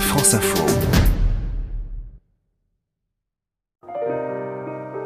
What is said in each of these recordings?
France Info.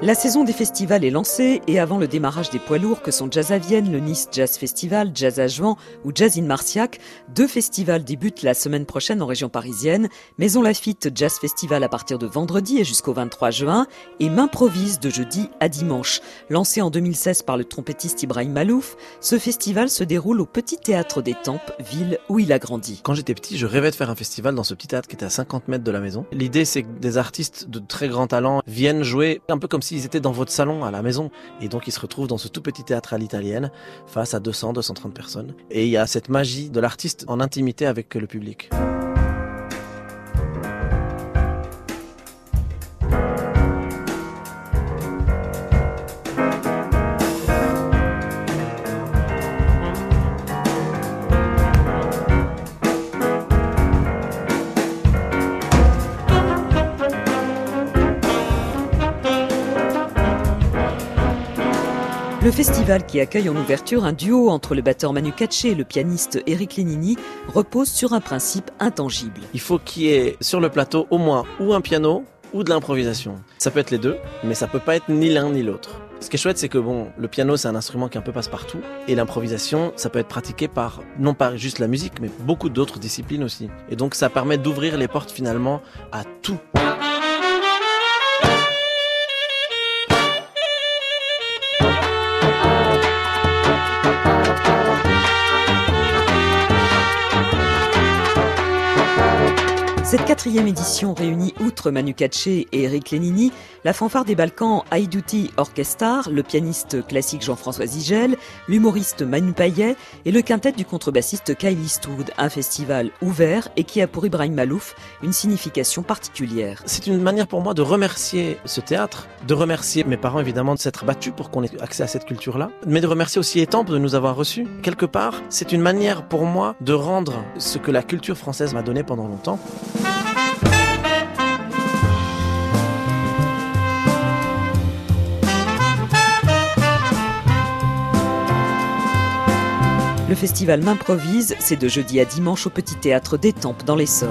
La saison des festivals est lancée et avant le démarrage des poids lourds que sont Jazz à Vienne, le Nice Jazz Festival, Jazz à Juan ou Jazz in Marciac, deux festivals débutent la semaine prochaine en région parisienne. Maison Lafitte Jazz Festival à partir de vendredi et jusqu'au 23 juin et M'improvise de jeudi à dimanche. Lancé en 2016 par le trompettiste Ibrahim Malouf, ce festival se déroule au Petit Théâtre des Tempes, ville où il a grandi. Quand j'étais petit, je rêvais de faire un festival dans ce petit théâtre qui était à 50 mètres de la maison. L'idée, c'est que des artistes de très grand talent viennent jouer un peu comme si ils étaient dans votre salon à la maison. Et donc ils se retrouvent dans ce tout petit théâtre à l'italienne face à 200, 230 personnes. Et il y a cette magie de l'artiste en intimité avec le public. Le festival qui accueille en ouverture un duo entre le batteur Manu Katché et le pianiste Eric Lénini repose sur un principe intangible. Il faut qu'il y ait sur le plateau au moins ou un piano ou de l'improvisation. Ça peut être les deux, mais ça peut pas être ni l'un ni l'autre. Ce qui est chouette, c'est que bon, le piano, c'est un instrument qui un peu passe partout, et l'improvisation, ça peut être pratiqué par non pas juste la musique, mais beaucoup d'autres disciplines aussi. Et donc, ça permet d'ouvrir les portes finalement à tout. Cette quatrième édition réunit, outre Manu Katché et Eric Lénini, la fanfare des Balkans Haïdouti Orchestar, le pianiste classique Jean-François Zigel, l'humoriste Manu Payet et le quintet du contrebassiste Kyle Eastwood, un festival ouvert et qui a pour Ibrahim Malouf une signification particulière. C'est une manière pour moi de remercier ce théâtre, de remercier mes parents évidemment de s'être battus pour qu'on ait accès à cette culture-là, mais de remercier aussi Étampes de nous avoir reçus. Quelque part, c'est une manière pour moi de rendre ce que la culture française m'a donné pendant longtemps. Le festival M'improvise, c'est de jeudi à dimanche au Petit Théâtre des Tempes dans l'Essonne.